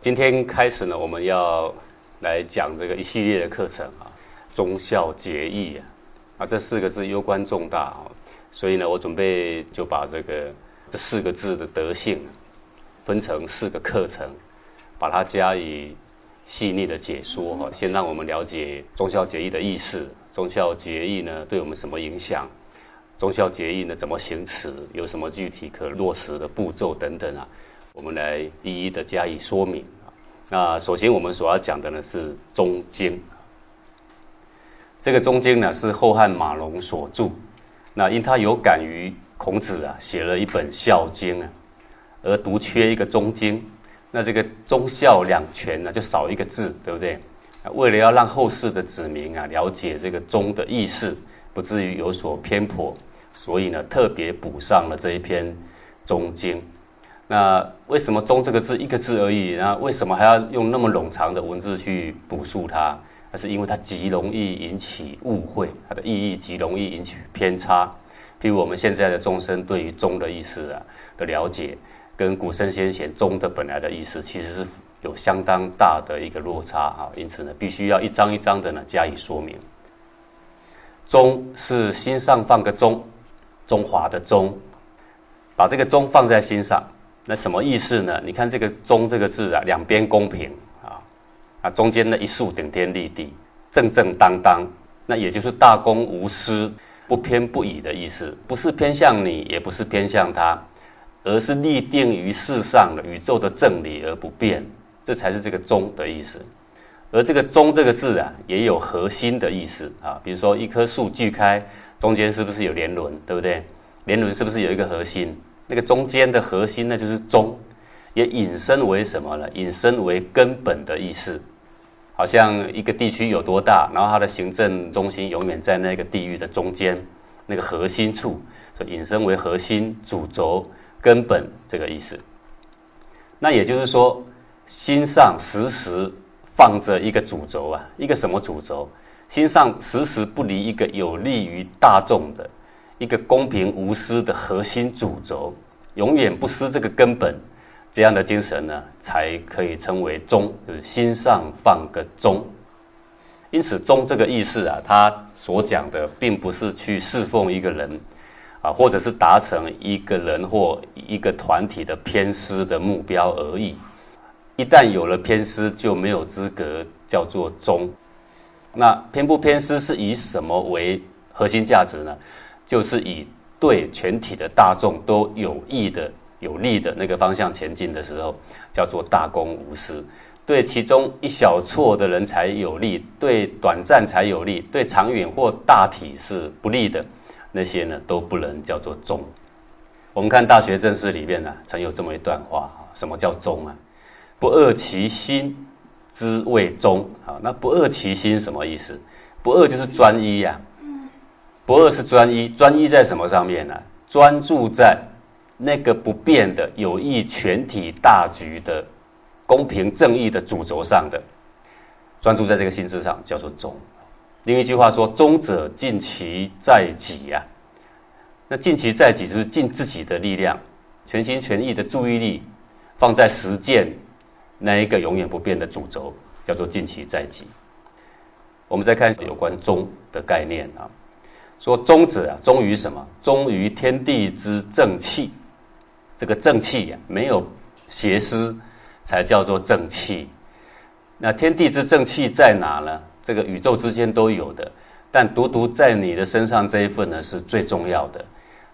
今天开始呢，我们要来讲这个一系列的课程啊，忠孝节义啊，啊这四个字攸关重大啊，所以呢，我准备就把这个这四个字的德性分成四个课程，把它加以细腻的解说哈。先让我们了解忠孝节义的意思，忠孝节义呢对我们什么影响？忠孝节义呢怎么行持？有什么具体可落实的步骤等等啊？我们来一一的加以说明。那首先我们所要讲的呢是《中经》，这个《中经》呢是后汉马龙所著，那因他有感于孔子啊写了一本《孝经》啊，而独缺一个《中经》，那这个忠孝两全呢就少一个字，对不对？为了要让后世的子民啊了解这个“忠”的意思，不至于有所偏颇，所以呢特别补上了这一篇《中经》。那为什么“忠”这个字一个字而已？那为什么还要用那么冗长的文字去补述它？那是因为它极容易引起误会，它的意义极容易引起偏差。譬如我们现在的众生对于“中”的意思啊的了解，跟古圣先贤“中”的本来的意思其实是有相当大的一个落差啊。因此呢，必须要一张一张的呢加以说明。“中”是心上放个“中”，中华的“中”，把这个“中”放在心上。那什么意思呢？你看这个“中”这个字啊，两边公平中间的一竖顶天立地，正正当当，那也就是大公无私、不偏不倚的意思，不是偏向你，也不是偏向他，而是立定于世上的宇宙的正理而不变，这才是这个“中”的意思。而这个“中”这个字啊，也有核心的意思啊，比如说一棵树锯开，中间是不是有连轮，对不对？连轮是不是有一个核心？那个中间的核心，那就是中，也引申为什么呢？引申为根本的意思，好像一个地区有多大，然后它的行政中心永远在那个地域的中间，那个核心处，所以引申为核心、主轴、根本这个意思。那也就是说，心上时时放着一个主轴啊，一个什么主轴？心上时时不离一个有利于大众的。一个公平无私的核心主轴，永远不失这个根本，这样的精神呢，才可以称为忠，就是心上放个忠。因此，忠这个意思啊，他所讲的并不是去侍奉一个人，啊，或者是达成一个人或一个团体的偏私的目标而已。一旦有了偏私，就没有资格叫做忠。那偏不偏私是以什么为核心价值呢？就是以对全体的大众都有益的、有利的那个方向前进的时候，叫做大公无私；对其中一小撮的人才有利，对短暂才有利，对长远或大体是不利的，那些呢都不能叫做忠。我们看《大学正史》里面呢，曾有这么一段话啊：什么叫忠啊？不恶其心之谓忠啊。那不恶其心什么意思？不恶就是专一呀。不二是专一，专一在什么上面呢？专注在那个不变的、有益全体大局的、公平正义的主轴上的，专注在这个心智上，叫做忠。另一句话说：“忠者尽其在己呀。”那尽其在己，就是尽自己的力量，全心全意的注意力放在实践那一个永远不变的主轴，叫做尽其在己。我们再看有关忠的概念啊。说忠者啊，忠于什么？忠于天地之正气。这个正气呀，没有邪思，才叫做正气。那天地之正气在哪呢？这个宇宙之间都有的，但独独在你的身上这一份呢，是最重要的。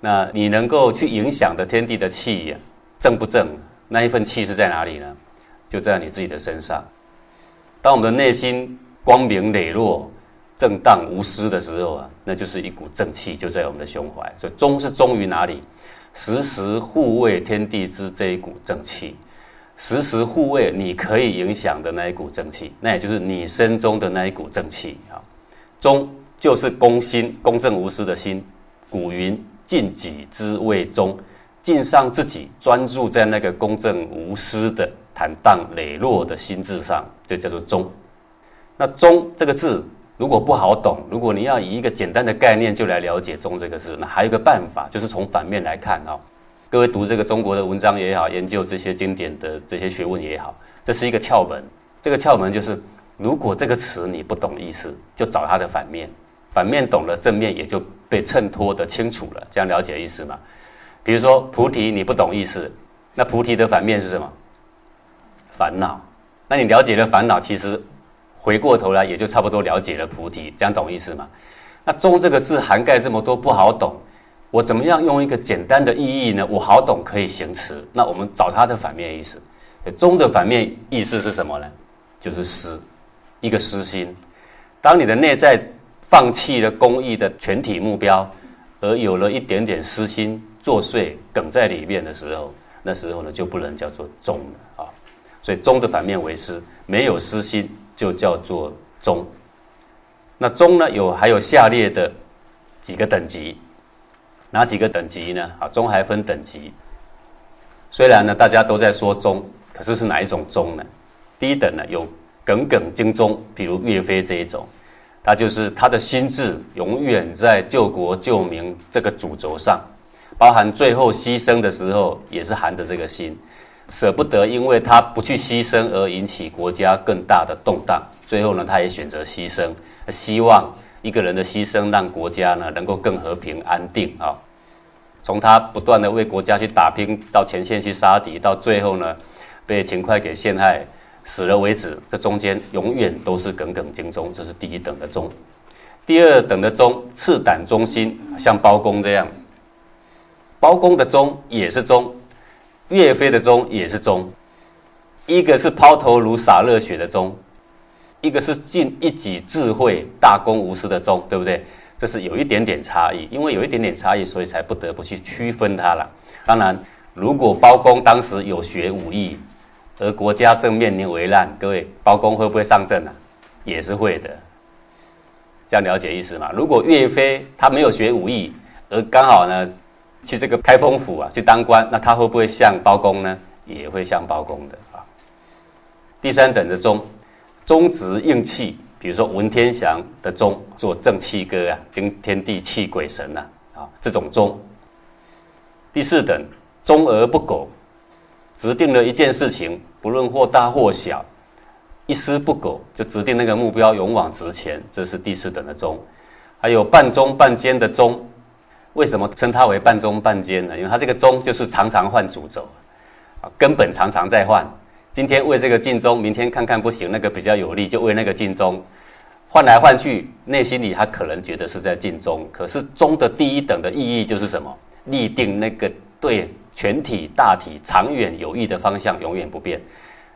那你能够去影响的天地的气呀，正不正？那一份气是在哪里呢？就在你自己的身上。当我们的内心光明磊落。正当无私的时候啊，那就是一股正气就在我们的胸怀。所以忠是忠于哪里？时时护卫天地之这一股正气，时时护卫你可以影响的那一股正气，那也就是你身中的那一股正气啊。忠就是公心，公正无私的心。古云：尽己之谓忠，尽上自己，专注在那个公正无私的坦荡磊落的心智上，这叫做忠。那忠这个字如果不好懂，如果你要以一个简单的概念就来了解中这个字，那还有一个办法，就是从反面来看啊。各位读这个中国的文章也好，研究这些经典的这些学问也好，这是一个窍门。这个窍门就是，如果这个词你不懂意思，就找它的反面，反面懂了，正面也就被衬托的清楚了。这样了解意思吗？比如说菩提，你不懂意思，那菩提的反面是什么？烦恼。那你了解了烦恼，其实回过头来也就差不多了解了菩提。这样懂意思吗？那中这个字涵盖这么多，不好懂。我怎么样用一个简单的意义呢？我好懂可以行词。那我们找它的反面意思，忠的反面意思是什么呢？就是私，一个私心。当你的内在放弃了公益的全体目标，而有了一点点私心作祟梗在里面的时候，那时候呢就不能叫做忠了啊。所以忠的反面为私，没有私心就叫做忠。那忠呢有还有下列的几个等级。哪几个等级呢？啊，忠还分等级。虽然呢，大家都在说忠，可是是哪一种忠呢？第一等呢，有耿耿精忠，比如岳飞这一种，他就是他的心智永远在救国救民这个主轴上，包含最后牺牲的时候也是含着这个心，舍不得因为他不去牺牲而引起国家更大的动荡，最后呢，他也选择牺牲，希望。一个人的牺牲，让国家呢能够更和平安定啊。从他不断的为国家去打拼，到前线去杀敌，到最后呢被秦桧给陷害死了为止，这中间永远都是耿耿精忠，这是第一等的忠。第二等的忠，赤胆忠心，像包公这样。包公的忠也是忠，岳飞的忠也是忠，一个是抛头颅洒热血的忠。一个是尽一己智慧、大公无私的忠，对不对？这是有一点点差异，因为有一点点差异，所以才不得不去区分它了。当然，如果包公当时有学武艺，而国家正面临危难，各位，包公会不会上阵呢？也是会的。这样了解意思吗？如果岳飞他没有学武艺，而刚好呢去这个开封府啊去当官，那他会不会像包公呢？也会像包公的啊。第三等的忠。忠直应气，比如说文天祥的忠做正气歌啊，惊天地泣鬼神呐，啊，这种忠。第四等忠而不苟，指定了一件事情，不论或大或小，一丝不苟，就指定那个目标勇往直前，这是第四等的忠。还有半忠半奸的忠，为什么称它为半中半奸呢？因为它这个中就是常常换主轴，啊，根本常常在换。今天为这个尽忠，明天看看不行，那个比较有利，就为那个尽忠，换来换去，内心里他可能觉得是在尽忠，可是忠的第一等的意义就是什么？立定那个对全体大体长远有益的方向，永远不变，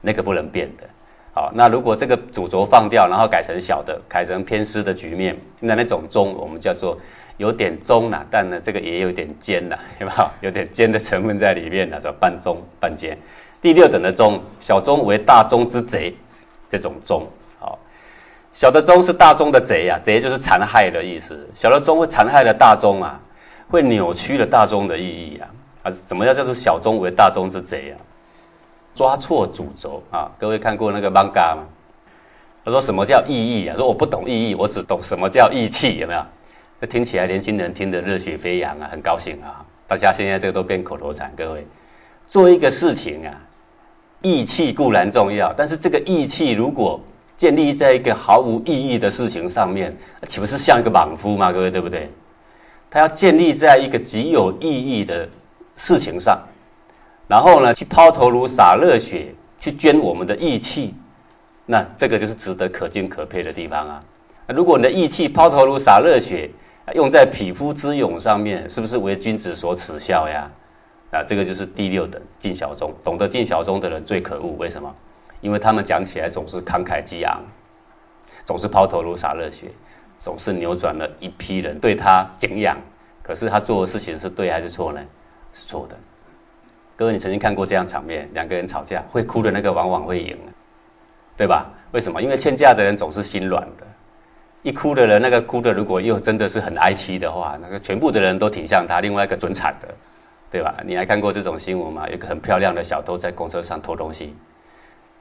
那个不能变的。好，那如果这个主轴放掉，然后改成小的，改成偏私的局面，那那种忠，我们叫做有点忠了，但呢，这个也有点奸了，有没有？有点奸的成分在里面了，说半忠半奸。第六等的忠，小忠为大忠之贼，这种忠，好，小的忠是大忠的贼啊，贼就是残害的意思。小的忠会残害了大忠啊，会扭曲了大忠的意义啊，啊，什么叫叫做小忠为大忠之贼啊？抓错主轴啊！各位看过那个 manga 吗？他说什么叫意义啊？说我不懂意义，我只懂什么叫义气，有没有？那听起来年轻人听得热血飞扬啊，很高兴啊！大家现在这个都变口头禅，各位做一个事情啊。义气固然重要，但是这个义气如果建立在一个毫无意义的事情上面，岂不是像一个莽夫吗？各位对不对？他要建立在一个极有意义的事情上，然后呢，去抛头颅洒热血，去捐我们的义气，那这个就是值得可敬可佩的地方啊。如果你的义气抛头颅洒热血，用在匹夫之勇上面，是不是为君子所耻笑呀？啊，这个就是第六等尽小忠，懂得尽小忠的人最可恶。为什么？因为他们讲起来总是慷慨激昂，总是抛头颅洒热血，总是扭转了一批人对他敬仰。可是他做的事情是对还是错呢？是错的。各位，你曾经看过这样场面：两个人吵架，会哭的那个往往会赢，对吧？为什么？因为劝架的人总是心软的，一哭的人，那个哭的如果又真的是很哀戚的话，那个全部的人都挺像他，另外一个准惨的，对吧？你还看过这种新闻吗？有个很漂亮的小偷在公车上偷东西，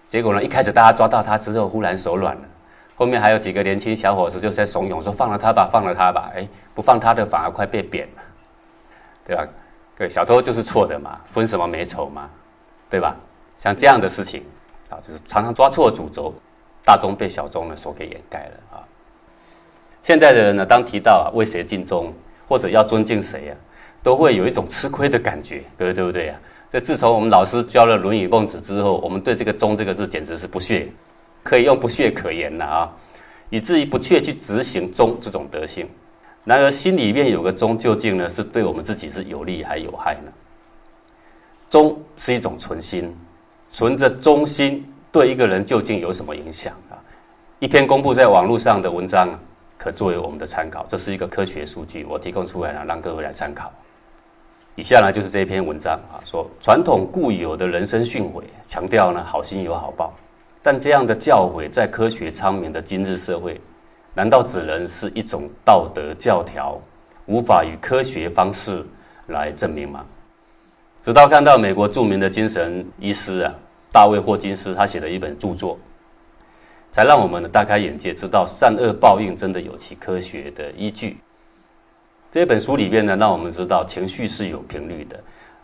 结果呢，一开始大家抓到他之后，忽然手软了，后面还有几个年轻小伙子就在怂恿说：“放了他吧，放了他吧。”哎，不放他的反而快被贬了，对吧？对，小偷就是错的嘛，分什么美丑嘛，对吧？像这样的事情啊，就是常常抓错主轴，大宗被小宗呢所给掩盖了啊。现在的人呢，当提到啊为谁尽忠或者要尊敬谁呀，都会有一种吃亏的感觉，对不对呀？这自从我们老师教了《论语》《孟子》之后，我们对这个“忠”这个字简直是不屑，可以用不屑可言了啊，以至于不屑去执行忠这种德性。然而心里面有个忠，究竟呢是对我们自己是有利还有害呢？忠是一种存心。存着忠心，对一个人究竟有什么影响啊？一篇公布在网络上的文章啊，可作为我们的参考。这是一个科学数据，我提供出来了，让各位来参考。以下呢就是这篇文章啊，说传统固有的人生训诲，强调呢好心有好报，但这样的教诲在科学昌明的今日社会，难道只能是一种道德教条，无法以科学方式来证明吗？直到看到美国著名的精神医师啊。大卫霍金斯他写的一本著作，才让我们呢大开眼界，知道善恶报应真的有其科学的依据。这本书里边呢，让我们知道情绪是有频率的。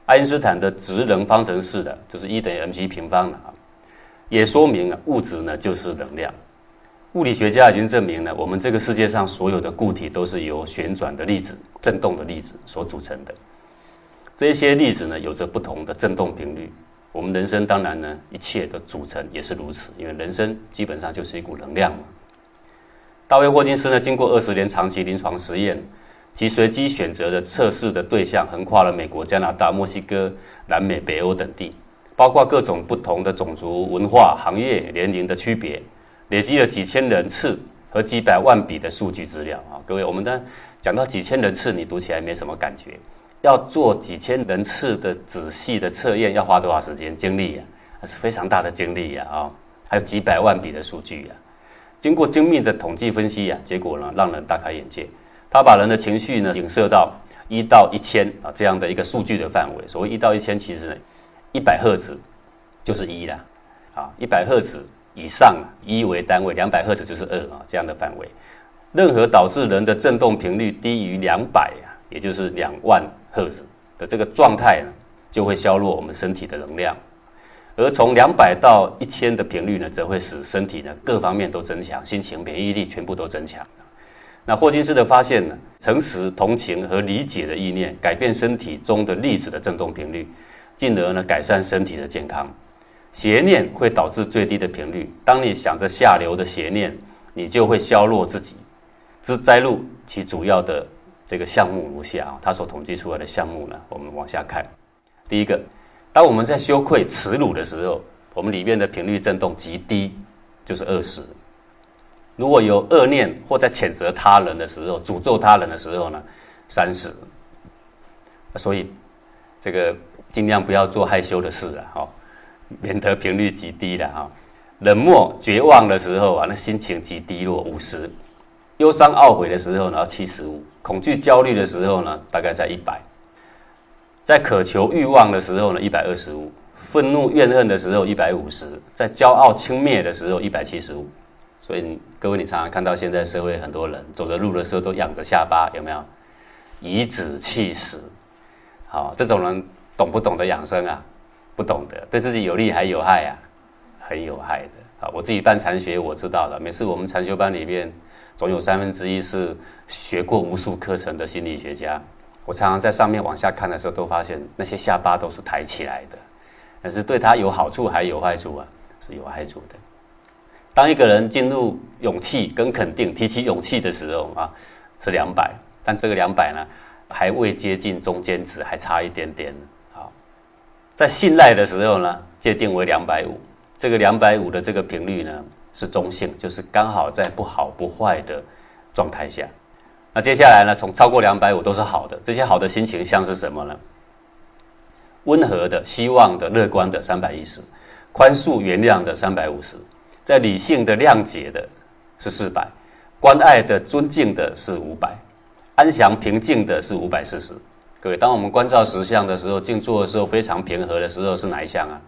爱因斯坦的质能方程式的，就是一等于 mc 平方的啊，也说明啊物质呢就是能量。物理学家已经证明了，我们这个世界上所有的固体都是由旋转的粒子、振动的粒子所组成的。这些粒子呢有着不同的振动频率。我们人生当然呢，一切的组成也是如此，因为人生基本上就是一股能量嘛。大卫霍金斯呢，经过二十年长期临床实验，其随机选择的测试的对象横跨了美国、加拿大、墨西哥、南美、北欧等地，包括各种不同的种族、文化、行业、年龄的区别，累积了几千人次和几百万笔的数据资料啊。各位，我们呢讲到几千人次，你读起来没什么感觉。要做几千人次的仔细的测验，要花多少时间精力呀？那是非常大的精力呀！啊，还有几百万笔的数据呀。经过精密的统计分析呀，结果呢，让人大开眼界。他把人的情绪呢，影射到一到一千啊这样的一个数据的范围。所谓一到一千，其实呢，一百赫兹就是一啦，啊，一百赫兹以上一为单位，两百赫兹就是二啊这样的范围。任何导致人的振动频率低于两百呀，也就是两万。赫兹的这个状态呢，就会削弱我们身体的能量，而从两百到一千的频率呢，则会使身体呢各方面都增强，心情、免疫力全部都增强。那霍金斯的发现呢，诚实、同情和理解的意念，改变身体中的粒子的振动频率，进而呢改善身体的健康。邪念会导致最低的频率，当你想着下流的邪念，你就会削弱自己。之摘录其主要的。这个项目如下啊，他所统计出来的项目呢，我们往下看。第一个，当我们在羞愧、耻辱的时候，我们里面的频率振动极低，就是二十。如果有恶念或在谴责他人的时候、诅咒他人的时候呢，三十。所以，这个尽量不要做害羞的事啊，哈，免得频率极低的哈。冷漠、绝望的时候啊，那心情极低落，五十。忧伤懊悔的时候呢，七十五；恐惧焦虑的时候呢，大概在一百；在渴求欲望的时候呢，一百二十五；愤怒怨恨的时候，一百五十；在骄傲轻蔑的时候，一百七十五。所以各位，你常常看到现在社会很多人走的路的时候都仰着下巴，有没有？颐指气使，好，这种人懂不懂得养生啊？不懂得，对自己有利还有害啊？很有害的啊！我自己办禅学，我知道了。每次我们禅修班里面。总有三分之一是学过无数课程的心理学家。我常常在上面往下看的时候，都发现那些下巴都是抬起来的。但是对他有好处还有坏处啊？是有害处的。当一个人进入勇气跟肯定，提起勇气的时候啊，是两百，但这个两百呢，还未接近中间值，还差一点点。好，在信赖的时候呢，界定为两百五。这个两百五的这个频率呢？是中性，就是刚好在不好不坏的状态下。那接下来呢？从超过两百五都是好的，这些好的心情像是什么呢？温和的、希望的、乐观的三百一十，宽恕原谅的三百五十，在理性的谅解的是四百，关爱的、尊敬的是五百，安详平静的是五百四十。各位，当我们关照实相的时候，静坐的时候非常平和的时候，是哪一项啊？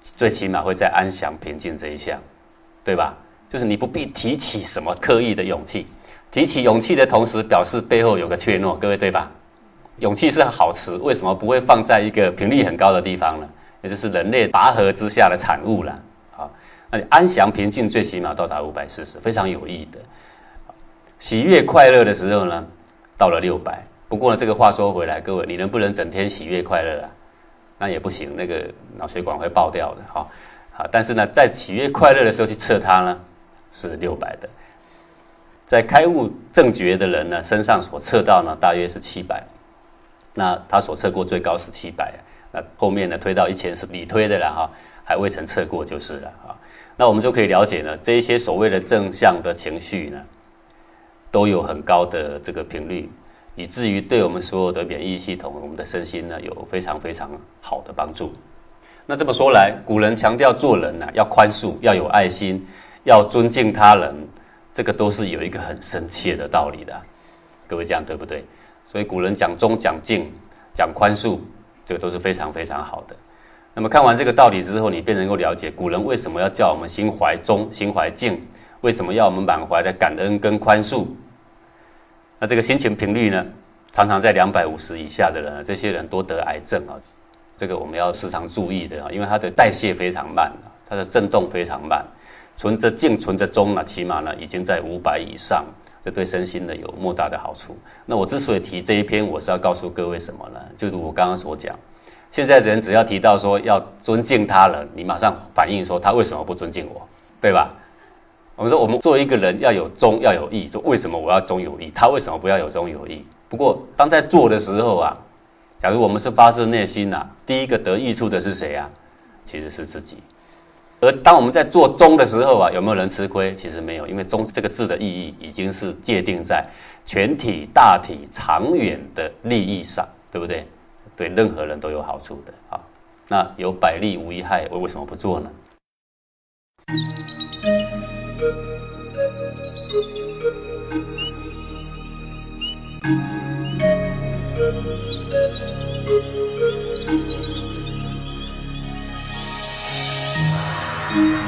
最起码会在安详平静这一项，对吧？就是你不必提起什么刻意的勇气，提起勇气的同时，表示背后有个怯懦，各位对吧？勇气是好词，为什么不会放在一个频率很高的地方呢？也就是人类拔河之下的产物了。好，那你安详平静最起码到达五百四十，非常有益的。喜悦快乐的时候呢，到了六百。不过呢，这个话说回来，各位，你能不能整天喜悦快乐啊？那也不行，那个脑血管会爆掉的。哈，好，但是呢，在喜悦快乐的时候去测它呢，是六百的。在开悟正觉的人呢，身上所测到呢，大约是七百。那他所测过最高是七百，那后面呢推到一千是理推的了哈，还未曾测过就是了啊。那我们就可以了解呢，这一些所谓的正向的情绪呢，都有很高的这个频率。以至于对我们所有的免疫系统、我们的身心呢，有非常非常好的帮助。那这么说来，古人强调做人呢，要宽恕，要有爱心，要尊敬他人，这个都是有一个很深切的道理的。各位这样对不对？所以古人讲忠、讲敬、讲宽恕，这个都是非常非常好的。那么看完这个道理之后，你便能够了解古人为什么要叫我们心怀忠、心怀敬，为什么要我们满怀的感恩跟宽恕。那这个心情频率呢，常常在两百五十以下的人，这些人多得癌症啊，这个我们要时常注意的啊，因为它的代谢非常慢，它的振动非常慢。存着静，存着中呢，起码呢已经在五百以上，这对身心呢有莫大的好处。那我之所以提这一篇，我是要告诉各位什么呢？就如我刚刚所讲，现在人只要提到说要尊敬他人，你马上反应说他为什么不尊敬我，对吧？我们说，我们作为一个人要有忠，要有义。说为什么我要忠有义？他为什么不要有忠有义？不过，当在做的时候啊，假如我们是发自内心呐，第一个得益处的是谁啊？其实是自己。而当我们在做忠的时候啊，有没有人吃亏？其实没有，因为忠这个字的意义已经是界定在全体、大体、长远的利益上，对不对？对任何人都有好处的啊。那有百利无一害，我为什么不做呢 Thank you.